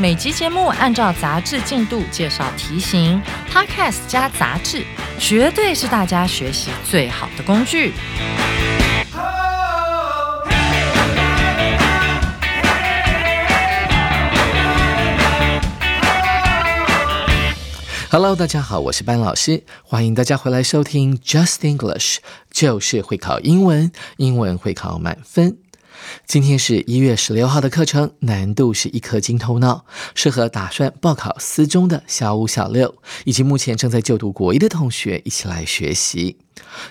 每集节目按照杂志进度介绍题型，Podcast 加杂志，绝对是大家学习最好的工具。Hello，大家好，我是班老师，欢迎大家回来收听 Just English，就是会考英文，英文会考满分。今天是一月十六号的课程，难度是一颗金头脑，适合打算报考四中的小五、小六，以及目前正在就读国一的同学一起来学习。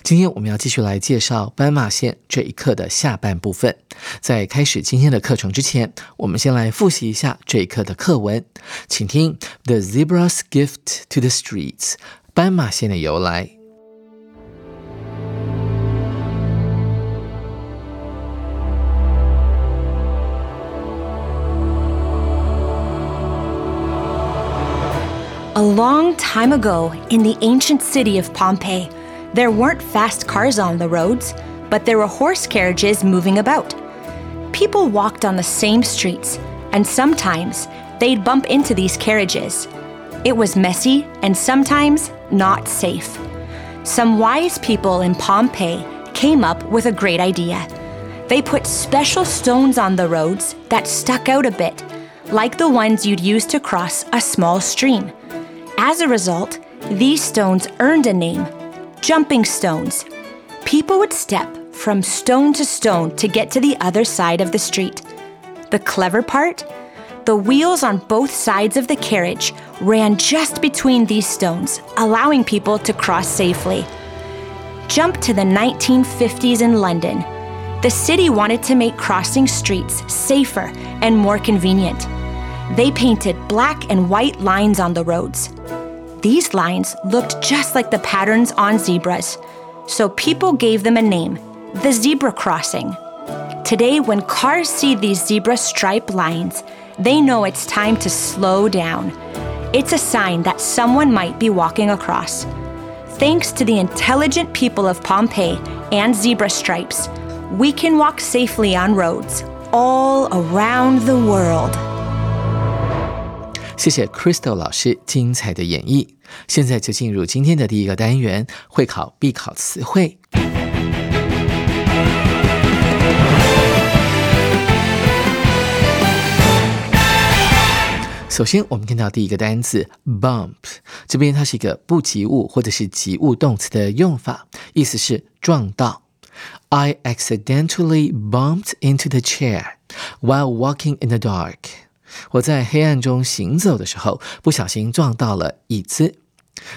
今天我们要继续来介绍斑马线这一课的下半部分。在开始今天的课程之前，我们先来复习一下这一课的课文，请听《The Zebra's Gift to the Streets》斑马线的由来。A long time ago, in the ancient city of Pompeii, there weren't fast cars on the roads, but there were horse carriages moving about. People walked on the same streets, and sometimes they'd bump into these carriages. It was messy and sometimes not safe. Some wise people in Pompeii came up with a great idea. They put special stones on the roads that stuck out a bit, like the ones you'd use to cross a small stream. As a result, these stones earned a name jumping stones. People would step from stone to stone to get to the other side of the street. The clever part? The wheels on both sides of the carriage ran just between these stones, allowing people to cross safely. Jump to the 1950s in London. The city wanted to make crossing streets safer and more convenient. They painted black and white lines on the roads. These lines looked just like the patterns on zebras, so people gave them a name the zebra crossing. Today, when cars see these zebra stripe lines, they know it's time to slow down. It's a sign that someone might be walking across. Thanks to the intelligent people of Pompeii and zebra stripes, we can walk safely on roads all around the world. 谢谢 Crystal 老师精彩的演绎。现在就进入今天的第一个单元——会考必考词汇。首先，我们看到第一个单词 bump，这边它是一个不及物或者是及物动词的用法，意思是撞到。I accidentally bumped into the chair while walking in the dark. 我在黑暗中行走的时候，不小心撞到了椅子。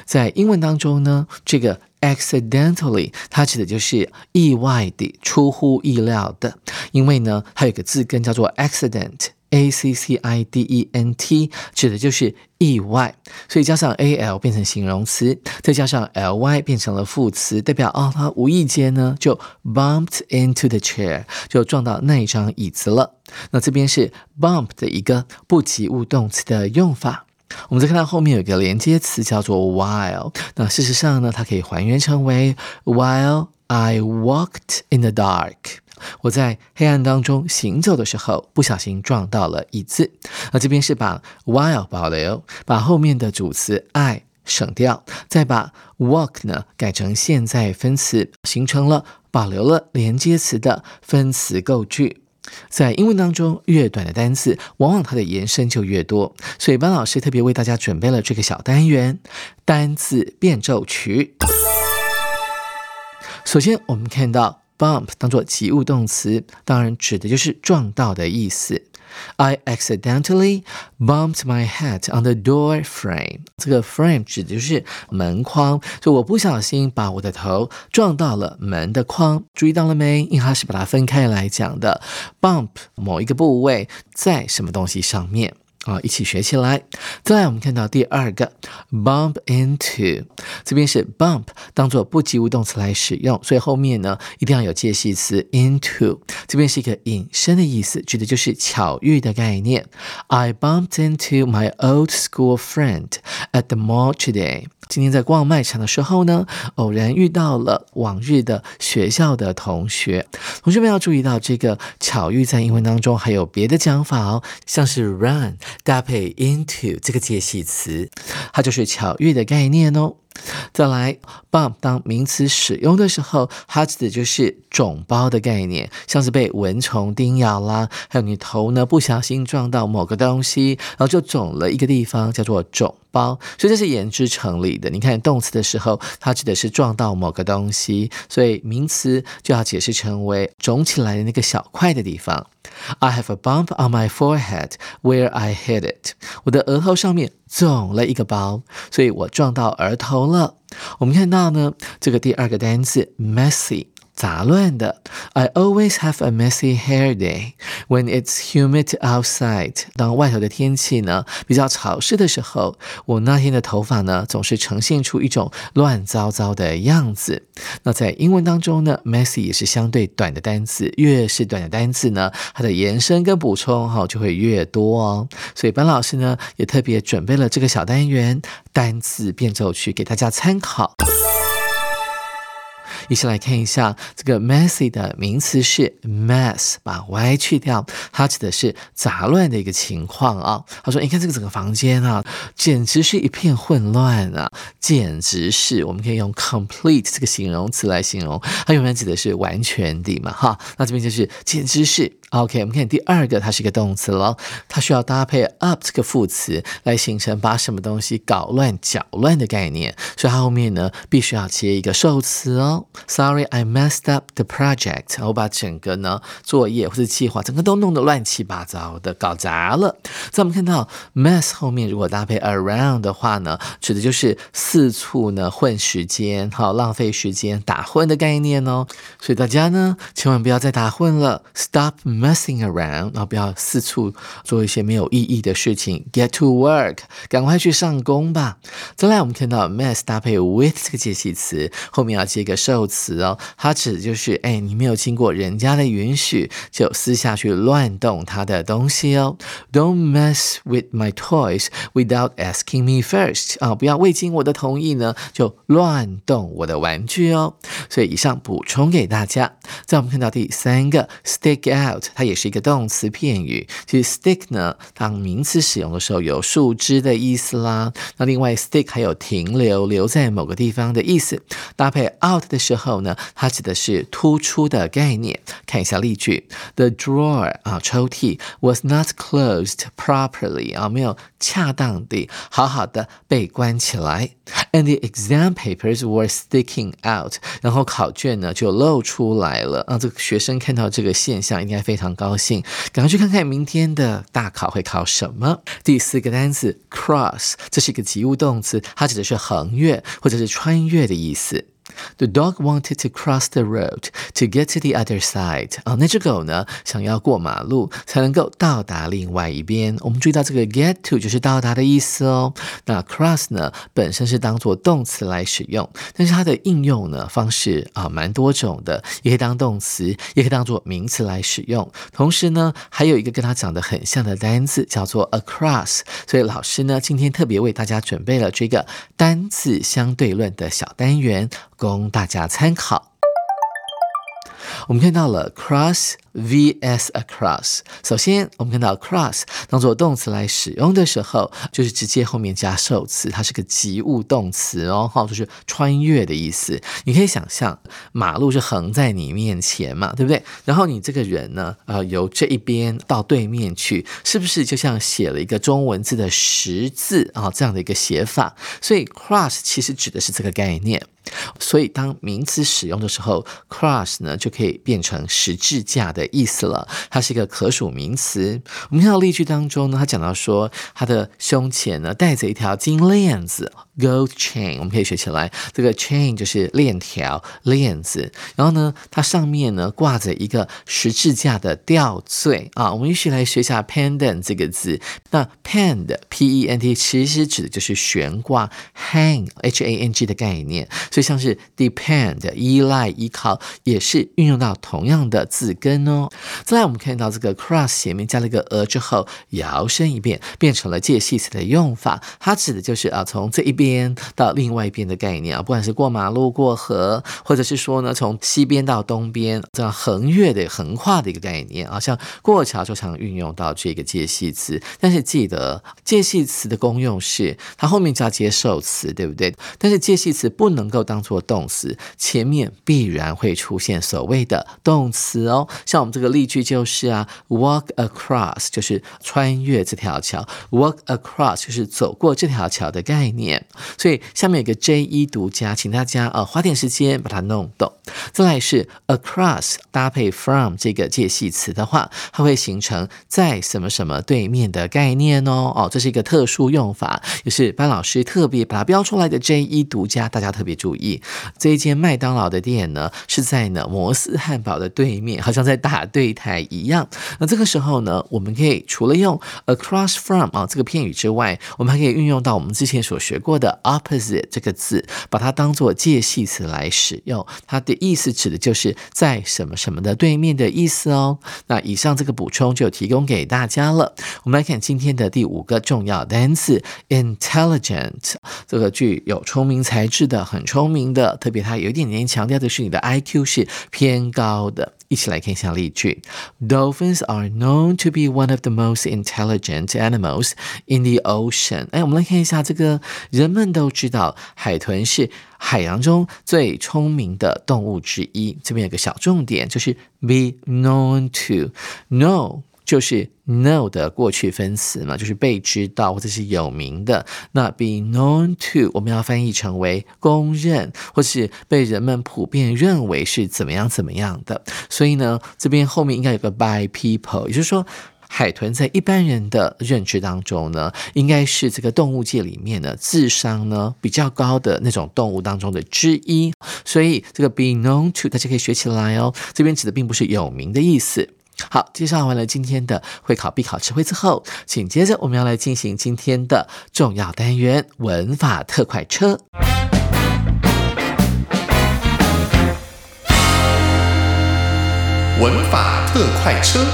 在英文当中呢，这个 accidentally 它指的就是意外的、出乎意料的。因为呢，它有个字根叫做 accident。A C C I D E N T 指的就是意外，所以加上 A L 变成形容词，再加上 L Y 变成了副词，代表哦，他无意间呢就 bumped into the chair，就撞到那一张椅子了。那这边是 bump 的一个不及物动词的用法。我们再看到后面有一个连接词叫做 while，那事实上呢，它可以还原成为 while I walked in the dark。我在黑暗当中行走的时候，不小心撞到了椅子。那这边是把 while 保留，把后面的主词 I 省掉，再把 walk 呢改成现在分词，形成了保留了连接词的分词构句。在英文当中，越短的单词，往往它的延伸就越多。所以班老师特别为大家准备了这个小单元——单字变奏曲。首先，我们看到。Bump 当做及物动词，当然指的就是撞到的意思。I accidentally bumped my head on the door frame。这个 frame 指的就是门框，就我不小心把我的头撞到了门的框。注意到了没？因为它是把它分开来讲的。bump 某一个部位在什么东西上面。啊，一起学起来。再来，我们看到第二个 bump into，这边是 bump 当做不及物动词来使用，所以后面呢一定要有介系词 into，这边是一个引申的意思，指的就是巧遇的概念。I bumped into my old school friend at the mall today. 今天在逛卖场的时候呢，偶然遇到了往日的学校的同学。同学们要注意到，这个巧遇在英文当中还有别的讲法哦，像是 run 搭配 into 这个介系词，它就是巧遇的概念哦。再来，bump 当名词使用的时候，它指的就是肿包的概念，像是被蚊虫叮咬啦，还有你头呢不小心撞到某个东西，然后就肿了一个地方，叫做肿包。所以这是言之成立的。你看动词的时候，它指的是撞到某个东西，所以名词就要解释成为肿起来的那个小块的地方。I have a bump on my forehead where I hit it。我的额头上面肿了一个包，所以我撞到额头好了。我们看到呢，这个第二个单词 messy。杂乱的。I always have a messy hair day when it's humid outside。当外头的天气呢比较潮湿的时候，我那天的头发呢总是呈现出一种乱糟糟的样子。那在英文当中呢，messy 也是相对短的单词，越是短的单词呢，它的延伸跟补充哈就会越多哦。所以班老师呢也特别准备了这个小单元单词变奏曲给大家参考。一起来看一下这个 messy 的名词是 mess，把 y 去掉，它指的是杂乱的一个情况啊。他说：“你看这个整个房间啊，简直是一片混乱啊，简直是我们可以用 complete 这个形容词来形容，它永远指的是完全的嘛，哈。那这边就是简直是。” OK，我们看第二个，它是一个动词了，它需要搭配 up 这个副词来形成把什么东西搞乱、搅乱的概念，所以它后面呢必须要接一个受词哦。Sorry, I messed up the project。我把整个呢作业或者计划整个都弄得乱七八糟的，搞砸了。在我们看到 mess 后面如果搭配 around 的话呢，指的就是四处呢混时间，好浪费时间、打混的概念哦。所以大家呢千万不要再打混了，Stop。Messing around，然后不要四处做一些没有意义的事情。Get to work，赶快去上工吧。再来，我们看到 mess 搭配 with 这个介系词，后面要接一个受词哦。它指的就是，哎，你没有经过人家的允许，就私下去乱动他的东西哦。Don't mess with my toys without asking me first。啊，不要未经我的同意呢，就乱动我的玩具哦。所以以上补充给大家。再我们看到第三个 stick out。它也是一个动词片语。其实 stick 呢，当名词使用的时候有树枝的意思啦。那另外 stick 还有停留、留在某个地方的意思。搭配 out 的时候呢，它指的是突出的概念。看一下例句：The drawer 啊，抽屉 was not closed properly 啊，没有恰当的、好好的被关起来。And the exam papers were sticking out，然后考卷呢就露出来了。啊，这个学生看到这个现象应该非。常高兴，赶快去看看明天的大考会考什么。第四个单词 cross，这是一个及物动词，它指的是横越或者是穿越的意思。The dog wanted to cross the road to get to the other side。啊，那只狗呢，想要过马路才能够到达另外一边。我们注意到这个 get to 就是到达的意思哦。那 cross 呢，本身是当做动词来使用，但是它的应用呢方式啊蛮多种的，也可以当动词，也可以当做名词来使用。同时呢，还有一个跟它长得很像的单词叫做 across。所以老师呢，今天特别为大家准备了这个单字相对论的小单元。供大家参考。我们看到了 cross。vs across，首先我们看到 cross 当做动词来使用的时候，就是直接后面加受词，它是个及物动词哦，哈，就是穿越的意思。你可以想象马路是横在你面前嘛，对不对？然后你这个人呢，呃，由这一边到对面去，是不是就像写了一个中文字的十字啊这样的一个写法？所以 cross 其实指的是这个概念。所以当名词使用的时候，cross 呢就可以变成十字架的。意思了，它是一个可数名词。我们看到例句当中呢，他讲到说他的胸前呢带着一条金链子。Gold chain，我们可以学起来。这个 chain 就是链条、链子。然后呢，它上面呢挂着一个十字架的吊坠啊。我们一起来学一下 pendant 这个字。那 pend，p-e-n-t，其实指的就是悬挂，hang，h-a-n-g 的概念。所以像是 depend，依赖、依靠，也是运用到同样的字根哦。再来，我们看到这个 cross 前面加了一个 a 之后，摇身一变，变成了介系词的用法。它指的就是啊，从这一边。到另外一边的概念啊，不管是过马路、过河，或者是说呢，从西边到东边这样横越的、横跨的一个概念啊，像过桥就常运用到这个介系词。但是记得介系词的功用是它后面加接受词，对不对？但是介系词不能够当做动词，前面必然会出现所谓的动词哦。像我们这个例句就是啊，walk across 就是穿越这条桥，walk across 就是走过这条桥的概念。所以下面有个 J 一独家，请大家呃花点时间把它弄懂。再来是 across 搭配 from 这个介系词的话，它会形成在什么什么对面的概念哦。哦，这是一个特殊用法，也是班老师特别把它标出来的 J 一独家，大家特别注意。意这一间麦当劳的店呢，是在呢摩斯汉堡的对面，好像在打对台一样。那这个时候呢，我们可以除了用 across from 啊这个片语之外，我们还可以运用到我们之前所学过。的 opposite 这个字，把它当做介系词来使用，它的意思指的就是在什么什么的对面的意思哦。那以上这个补充就提供给大家了。我们来看今天的第五个重要单词，intelligent，这个具有聪明才智的，很聪聪明的，特别它有一点点强调的是你的 IQ 是偏高的。一起来看一下例句：Dolphins are known to be one of the most intelligent animals in the ocean。哎，我们来看一下这个，人们都知道海豚是海洋中最聪明的动物之一。这边有个小重点，就是 be known to know。就是 know 的过去分词嘛，就是被知道或者是有名的。那 be known to 我们要翻译成为公认，或是被人们普遍认为是怎么样怎么样的。所以呢，这边后面应该有个 by people，也就是说，海豚在一般人的认知当中呢，应该是这个动物界里面的智商呢比较高的那种动物当中的之一。所以这个 be known to 大家可以学起来哦。这边指的并不是有名的意思。好，介绍完了今天的会考必考词汇之后，紧接着我们要来进行今天的重要单元——文法特快车。文法特快车。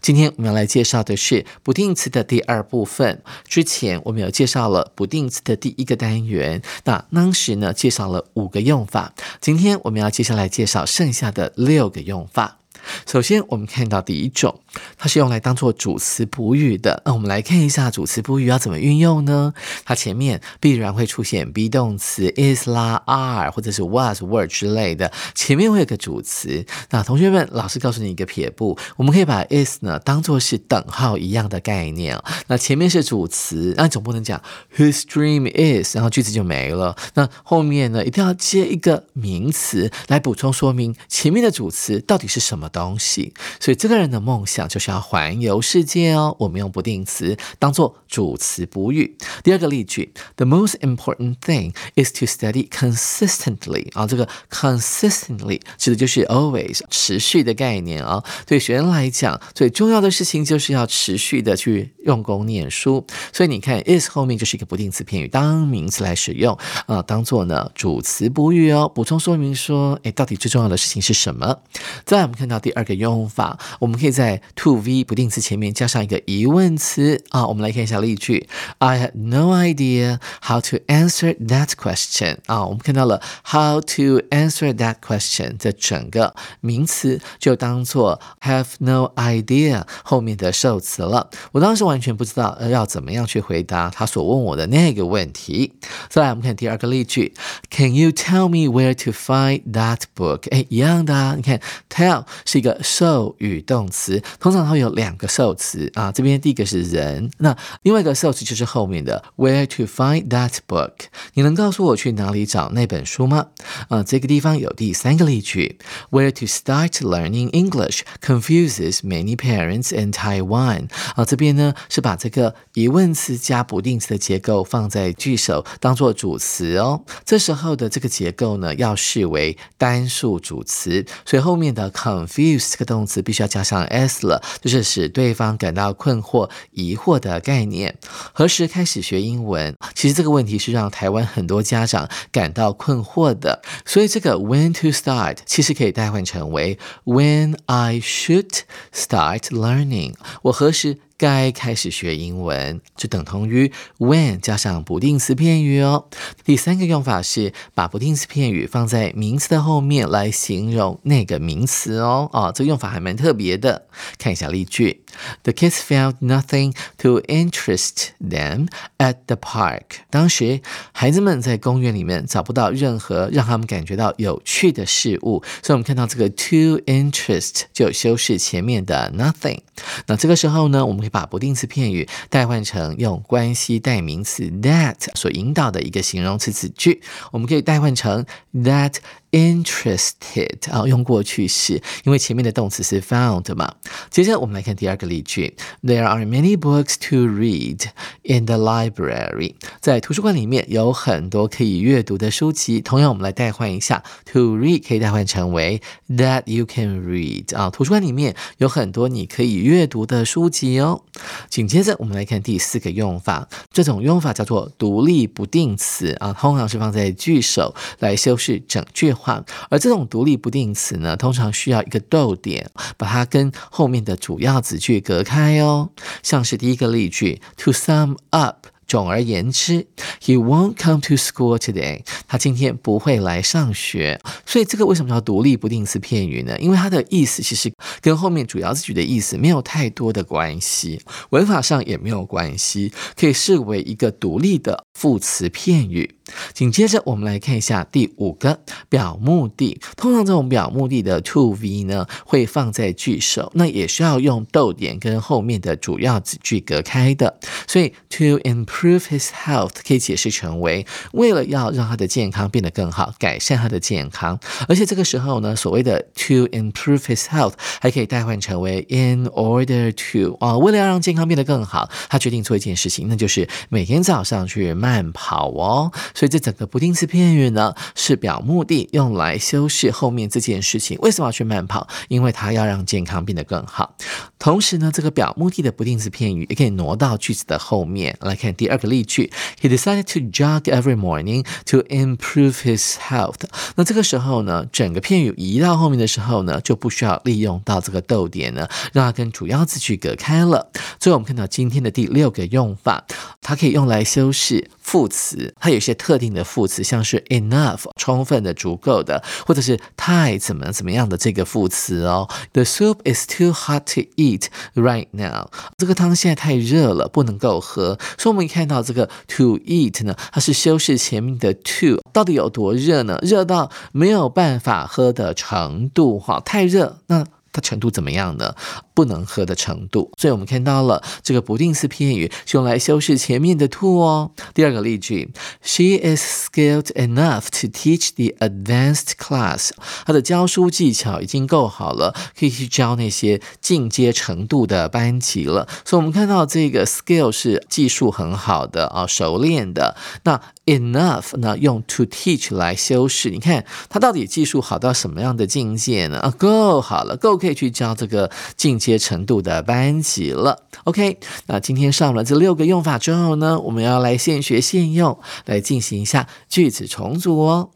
今天我们要来介绍的是不定词的第二部分。之前我们有介绍了不定词的第一个单元，那当时呢介绍了五个用法。今天我们要接下来介绍剩下的六个用法。首先，我们看到第一种，它是用来当做主词补语的。那我们来看一下主词补语要怎么运用呢？它前面必然会出现 be 动词 is 啦、are 或者是 was、were 之类的，前面会有个主词。那同学们，老师告诉你一个撇步，我们可以把 is 呢当做是等号一样的概念。那前面是主词，那总不能讲 whose dream is，然后句子就没了。那后面呢，一定要接一个名词来补充说明前面的主词到底是什么。东西，所以这个人的梦想就是要环游世界哦。我们用不定词当做主词补语。第二个例句：The most important thing is to study consistently。啊，这个 consistently 指的就是 always 持续的概念啊。对学生来讲，最重要的事情就是要持续的去用功念书。所以你看，is 后面就是一个不定词片语，当名词来使用啊，当做呢主词补语哦。补充说明说，哎，到底最重要的事情是什么？再来我们看到。第二个用法，我们可以在 to v 不定词前面加上一个疑问词啊。我们来看一下例句：I had no idea how to answer that question。啊，我们看到了 how to answer that question 这整个名词就当做 have no idea 后面的受词了。我当时完全不知道要怎么样去回答他所问我的那个问题。再来，我们看第二个例句：Can you tell me where to find that book？哎，一样的啊。你看，tell 是一个受语动词，通常它会有两个受词啊。这边第一个是人，那另外一个受词就是后面的 Where to find that book？你能告诉我去哪里找那本书吗？啊，这个地方有第三个例句，Where to start learning English confuses many parents in Taiwan。啊，这边呢是把这个疑问词加不定词的结构放在句首当做主词哦。这时候的这个结构呢要视为单数主词，所以后面的 confuse confuse 这个动词必须要加上 s 了，就是使对方感到困惑、疑惑的概念。何时开始学英文？其实这个问题是让台湾很多家长感到困惑的，所以这个 when to start 其实可以代换成为 when I should start learning。我何时？该开始学英文，就等同于 when 加上不定词片语哦。第三个用法是把不定词片语放在名词的后面来形容那个名词哦。哦，这个用法还蛮特别的。看一下例句：The kids found nothing to interest them at the park。当时孩子们在公园里面找不到任何让他们感觉到有趣的事物，所以我们看到这个 to interest 就修饰前面的 nothing。那这个时候呢，我们可以把不定词片语代换成用关系代名词 that 所引导的一个形容词子句，我们可以代换成 that。Interested 啊，用过去式，因为前面的动词是 found 嘛。接着我们来看第二个例句：There are many books to read in the library。在图书馆里面有很多可以阅读的书籍。同样，我们来代换一下，to read 可以代换成为 that you can read 啊。图书馆里面有很多你可以阅读的书籍哦。紧接着我们来看第四个用法，这种用法叫做独立不定词啊，通常是放在句首来修饰整句。话，而这种独立不定词呢，通常需要一个逗点，把它跟后面的主要子句隔开哦。像是第一个例句，To sum up。总而言之，He won't come to school today。他今天不会来上学。所以这个为什么叫独立不定词片语呢？因为它的意思其实跟后面主要词句的意思没有太多的关系，文法上也没有关系，可以视为一个独立的副词片语。紧接着我们来看一下第五个表目的。通常这种表目的的 to v 呢会放在句首，那也需要用逗点跟后面的主要子句隔开的。所以 to improve his health 可以解释成为为了要让他的健康变得更好，改善他的健康。而且这个时候呢，所谓的 to improve his health 还可以代换成为 in order to 啊，为了要让健康变得更好，他决定做一件事情，那就是每天早上去慢跑哦。所以这整个不定式片语呢，是表目的，用来修饰后面这件事情。为什么要去慢跑？因为他要让健康变得更好。同时呢，这个表目的的不定式片语也可以挪到句子的后面来看第二个例句。He decided to jog every morning to improve his health。那这个时候呢，整个片语移到后面的时候呢，就不需要利用到这个逗点呢，让它跟主要字句隔开了。最后我们看到今天的第六个用法，它可以用来修饰。副词，它有一些特定的副词，像是 enough 充分的、足够的，或者是太怎么怎么样的这个副词哦。The soup is too hot to eat right now。这个汤现在太热了，不能够喝。所以我们看到这个 to eat 呢，它是修饰前面的 to，到底有多热呢？热到没有办法喝的程度哈，太热那。它程度怎么样呢？不能喝的程度。所以我们看到了这个不定式片语是用来修饰前面的 to 哦。第二个例句，She is skilled enough to teach the advanced class。她的教书技巧已经够好了，可以去教那些进阶程度的班级了。所以我们看到这个 skill 是技术很好的啊，熟练的。那 enough 呢，用 to teach 来修饰。你看他到底技术好到什么样的境界呢？啊，够好了，够。可以去教这个进阶程度的班级了。OK，那今天上了这六个用法之后呢，我们要来现学现用，来进行一下句子重组哦。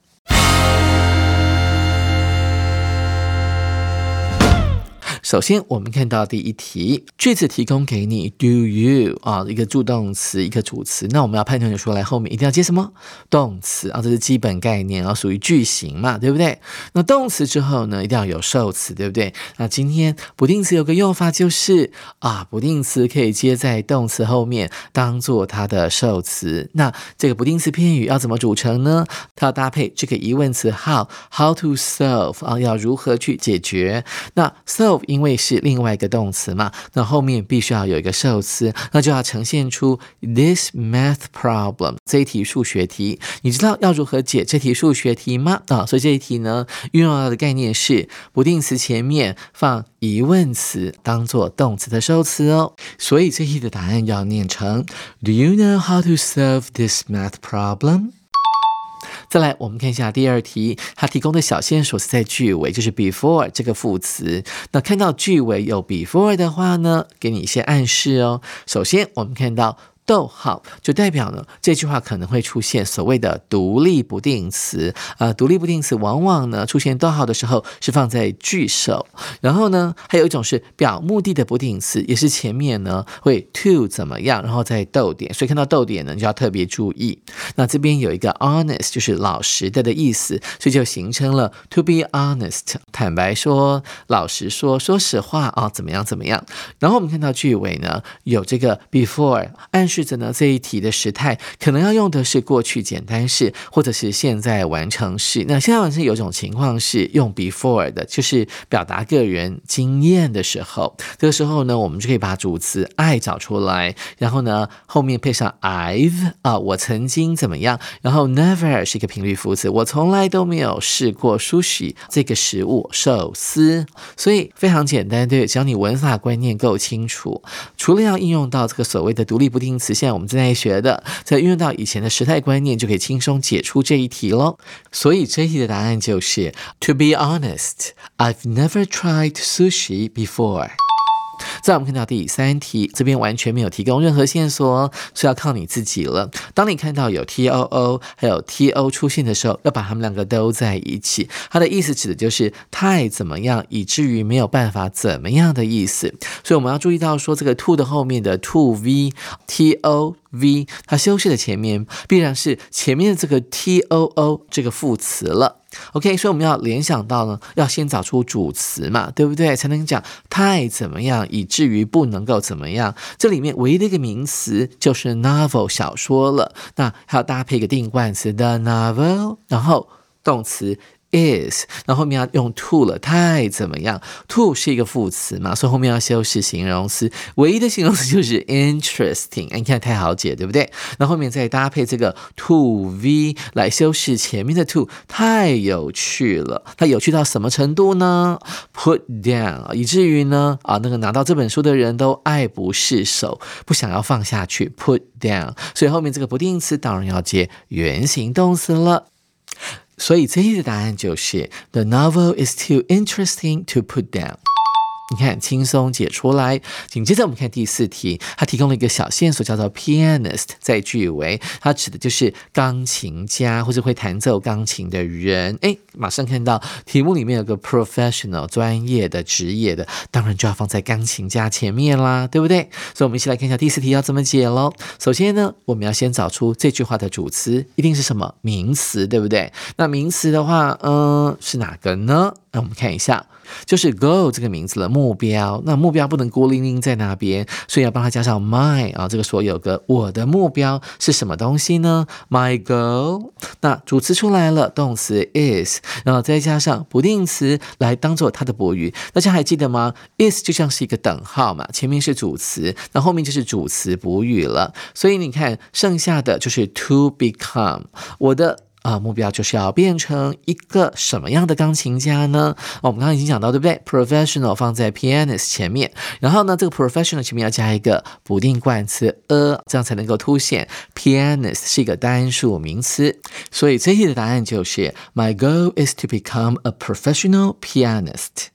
首先，我们看到第一题，句子提供给你 do you 啊，一个助动词，一个主词。那我们要判断出来，后面一定要接什么动词啊？这是基本概念啊，属于句型嘛，对不对？那动词之后呢，一定要有受词，对不对？那今天不定词有个用法就是啊，不定词可以接在动词后面，当做它的受词。那这个不定词片语要怎么组成呢？它要搭配这个疑问词 how，how to solve 啊，要如何去解决？那 solve 因为是另外一个动词嘛，那后面必须要有一个受词，那就要呈现出 this math problem 这一题数学题。你知道要如何解这题数学题吗？啊，所以这一题呢，运用到的概念是不定词前面放疑问词，当做动词的受词哦。所以这题的答案要念成 Do you know how to solve this math problem？再来，我们看一下第二题，它提供的小线索是在句尾，就是 before 这个副词。那看到句尾有 before 的话呢，给你一些暗示哦。首先，我们看到。逗号就代表呢，这句话可能会出现所谓的独立不定词。呃，独立不定词往往呢出现逗号的时候是放在句首，然后呢还有一种是表目的的不定词，也是前面呢会 to 怎么样，然后再逗点。所以看到逗点呢，就要特别注意。那这边有一个 honest，就是老实的的意思，所以就形成了 to be honest，坦白说，老实说，说实话啊，怎么样怎么样。然后我们看到句尾呢有这个 before，按句子呢？这一题的时态可能要用的是过去简单式，或者是现在完成式。那现在完成有种情况是用 before 的，就是表达个人经验的时候。这个时候呢，我们就可以把主词 I 找出来，然后呢后面配上 I've 啊，我曾经怎么样？然后 never 是一个频率副词，我从来都没有试过 sushi 这个食物寿司。所以非常简单，对，只要你文法观念够清楚，除了要应用到这个所谓的独立不定词。现在我们正在学的，再运用到以前的时态观念，就可以轻松解出这一题喽。所以这一题的答案就是 To be honest, I've never tried sushi before. 再我们看到第三题，这边完全没有提供任何线索，是要靠你自己了。当你看到有 T O O 还有 T O 出现的时候，要把它们两个都在一起。它的意思指的就是太怎么样，以至于没有办法怎么样的意思。所以我们要注意到说，这个 to 的后面的 to v T O。V，它修饰的前面必然是前面的这个 T O O 这个副词了。OK，所以我们要联想到呢，要先找出主词嘛，对不对？才能讲太怎么样，以至于不能够怎么样。这里面唯一的一个名词就是 novel 小说了。那还要搭配一个定冠词的 novel，然后动词。is，那后面要用 to 了，太怎么样？to 是一个副词嘛，所以后面要修饰形容词，唯一的形容词就是 interesting。哎，你看太好解，对不对？那后面再搭配这个 to v 来修饰前面的 to，太有趣了。它有趣到什么程度呢？Put down，以至于呢啊，那个拿到这本书的人都爱不释手，不想要放下去。Put down，所以后面这个不定词当然要接原形动词了。所以这一题的答案就是 The novel is too interesting to put down。你看，轻松解出来。紧接着我们看第四题，它提供了一个小线索，叫做 pianist，在句尾，它指的就是钢琴家或者会弹奏钢琴的人。哎，马上看到题目里面有个 professional，专业的、职业的，当然就要放在钢琴家前面啦，对不对？所以，我们一起来看一下第四题要怎么解喽。首先呢，我们要先找出这句话的主词一定是什么名词，对不对？那名词的话，嗯，是哪个呢？那我们看一下。就是 goal 这个名字的目标，那目标不能孤零零在那边，所以要帮它加上 my 啊，这个所有个我的目标是什么东西呢？My goal，那主词出来了，动词 is，然后再加上不定词来当做它的补语，大家还记得吗？is 就像是一个等号嘛，前面是主词，那后面就是主词补语了，所以你看剩下的就是 to become 我的。啊，目标就是要变成一个什么样的钢琴家呢？我们刚刚已经讲到，对不对？Professional 放在 pianist 前面，然后呢，这个 professional 前面要加一个不定冠词 a，这样才能够凸显 pianist 是一个单数名词。所以这题的答案就是 My goal is to become a professional pianist。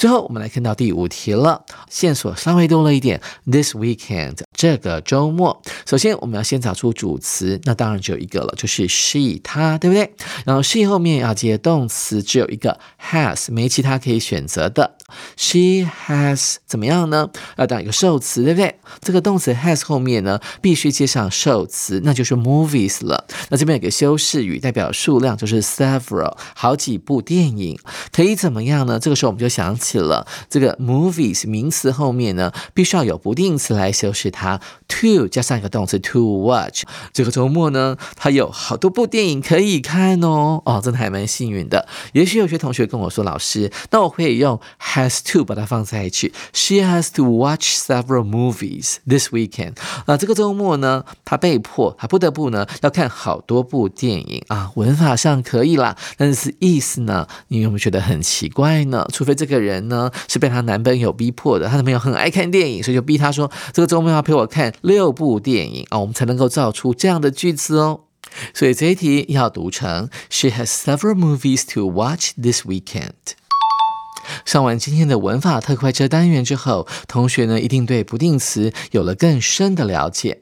最后，我们来看到第五题了，线索稍微多了一点。This weekend，这个周末。首先，我们要先找出主词，那当然只有一个了，就是 she，她，对不对？然后 she 后面要接动词，只有一个 has，没其他可以选择的。She has 怎么样呢？要当一个受词，对不对？这个动词 has 后面呢，必须接上受词，那就是 movies 了。那这边有个修饰语，代表数量，就是 several，好几部电影。可以怎么样呢？这个时候我们就想起了这个 movies 名词后面呢，必须要有不定词来修饰它，to 加上一个动词 to watch。这个周末呢，它有好多部电影可以看哦。哦，真的还蛮幸运的。也许有些同学跟我说，老师，那我会用 has to 把它放在一起。She has to watch several movies this weekend。那这个周末呢，她被迫，她不得不呢，要看好多部电影啊。文法上可以啦，但是意思呢，你有没有觉得很奇怪呢？除非这个人人呢是被她男朋友逼迫的，她男朋友很爱看电影，所以就逼她说，这个周末要陪我看六部电影啊，我们才能够造出这样的句子哦。所以这一题要读成 She has several movies to watch this weekend。上完今天的文法特快车单元之后，同学呢一定对不定词有了更深的了解。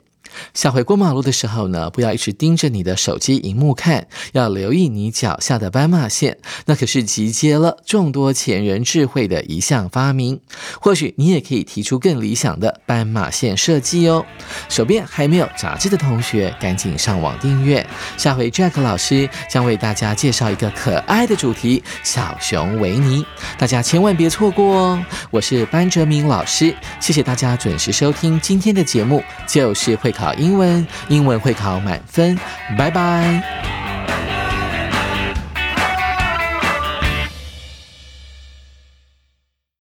下回过马路的时候呢，不要一直盯着你的手机荧幕看，要留意你脚下的斑马线，那可是集结了众多前人智慧的一项发明。或许你也可以提出更理想的斑马线设计哦。手边还没有杂志的同学，赶紧上网订阅。下回 Jack 老师将为大家介绍一个可爱的主题——小熊维尼，大家千万别错过哦。我是班哲明老师，谢谢大家准时收听今天的节目，就是会考英文，英文会考满分，拜拜。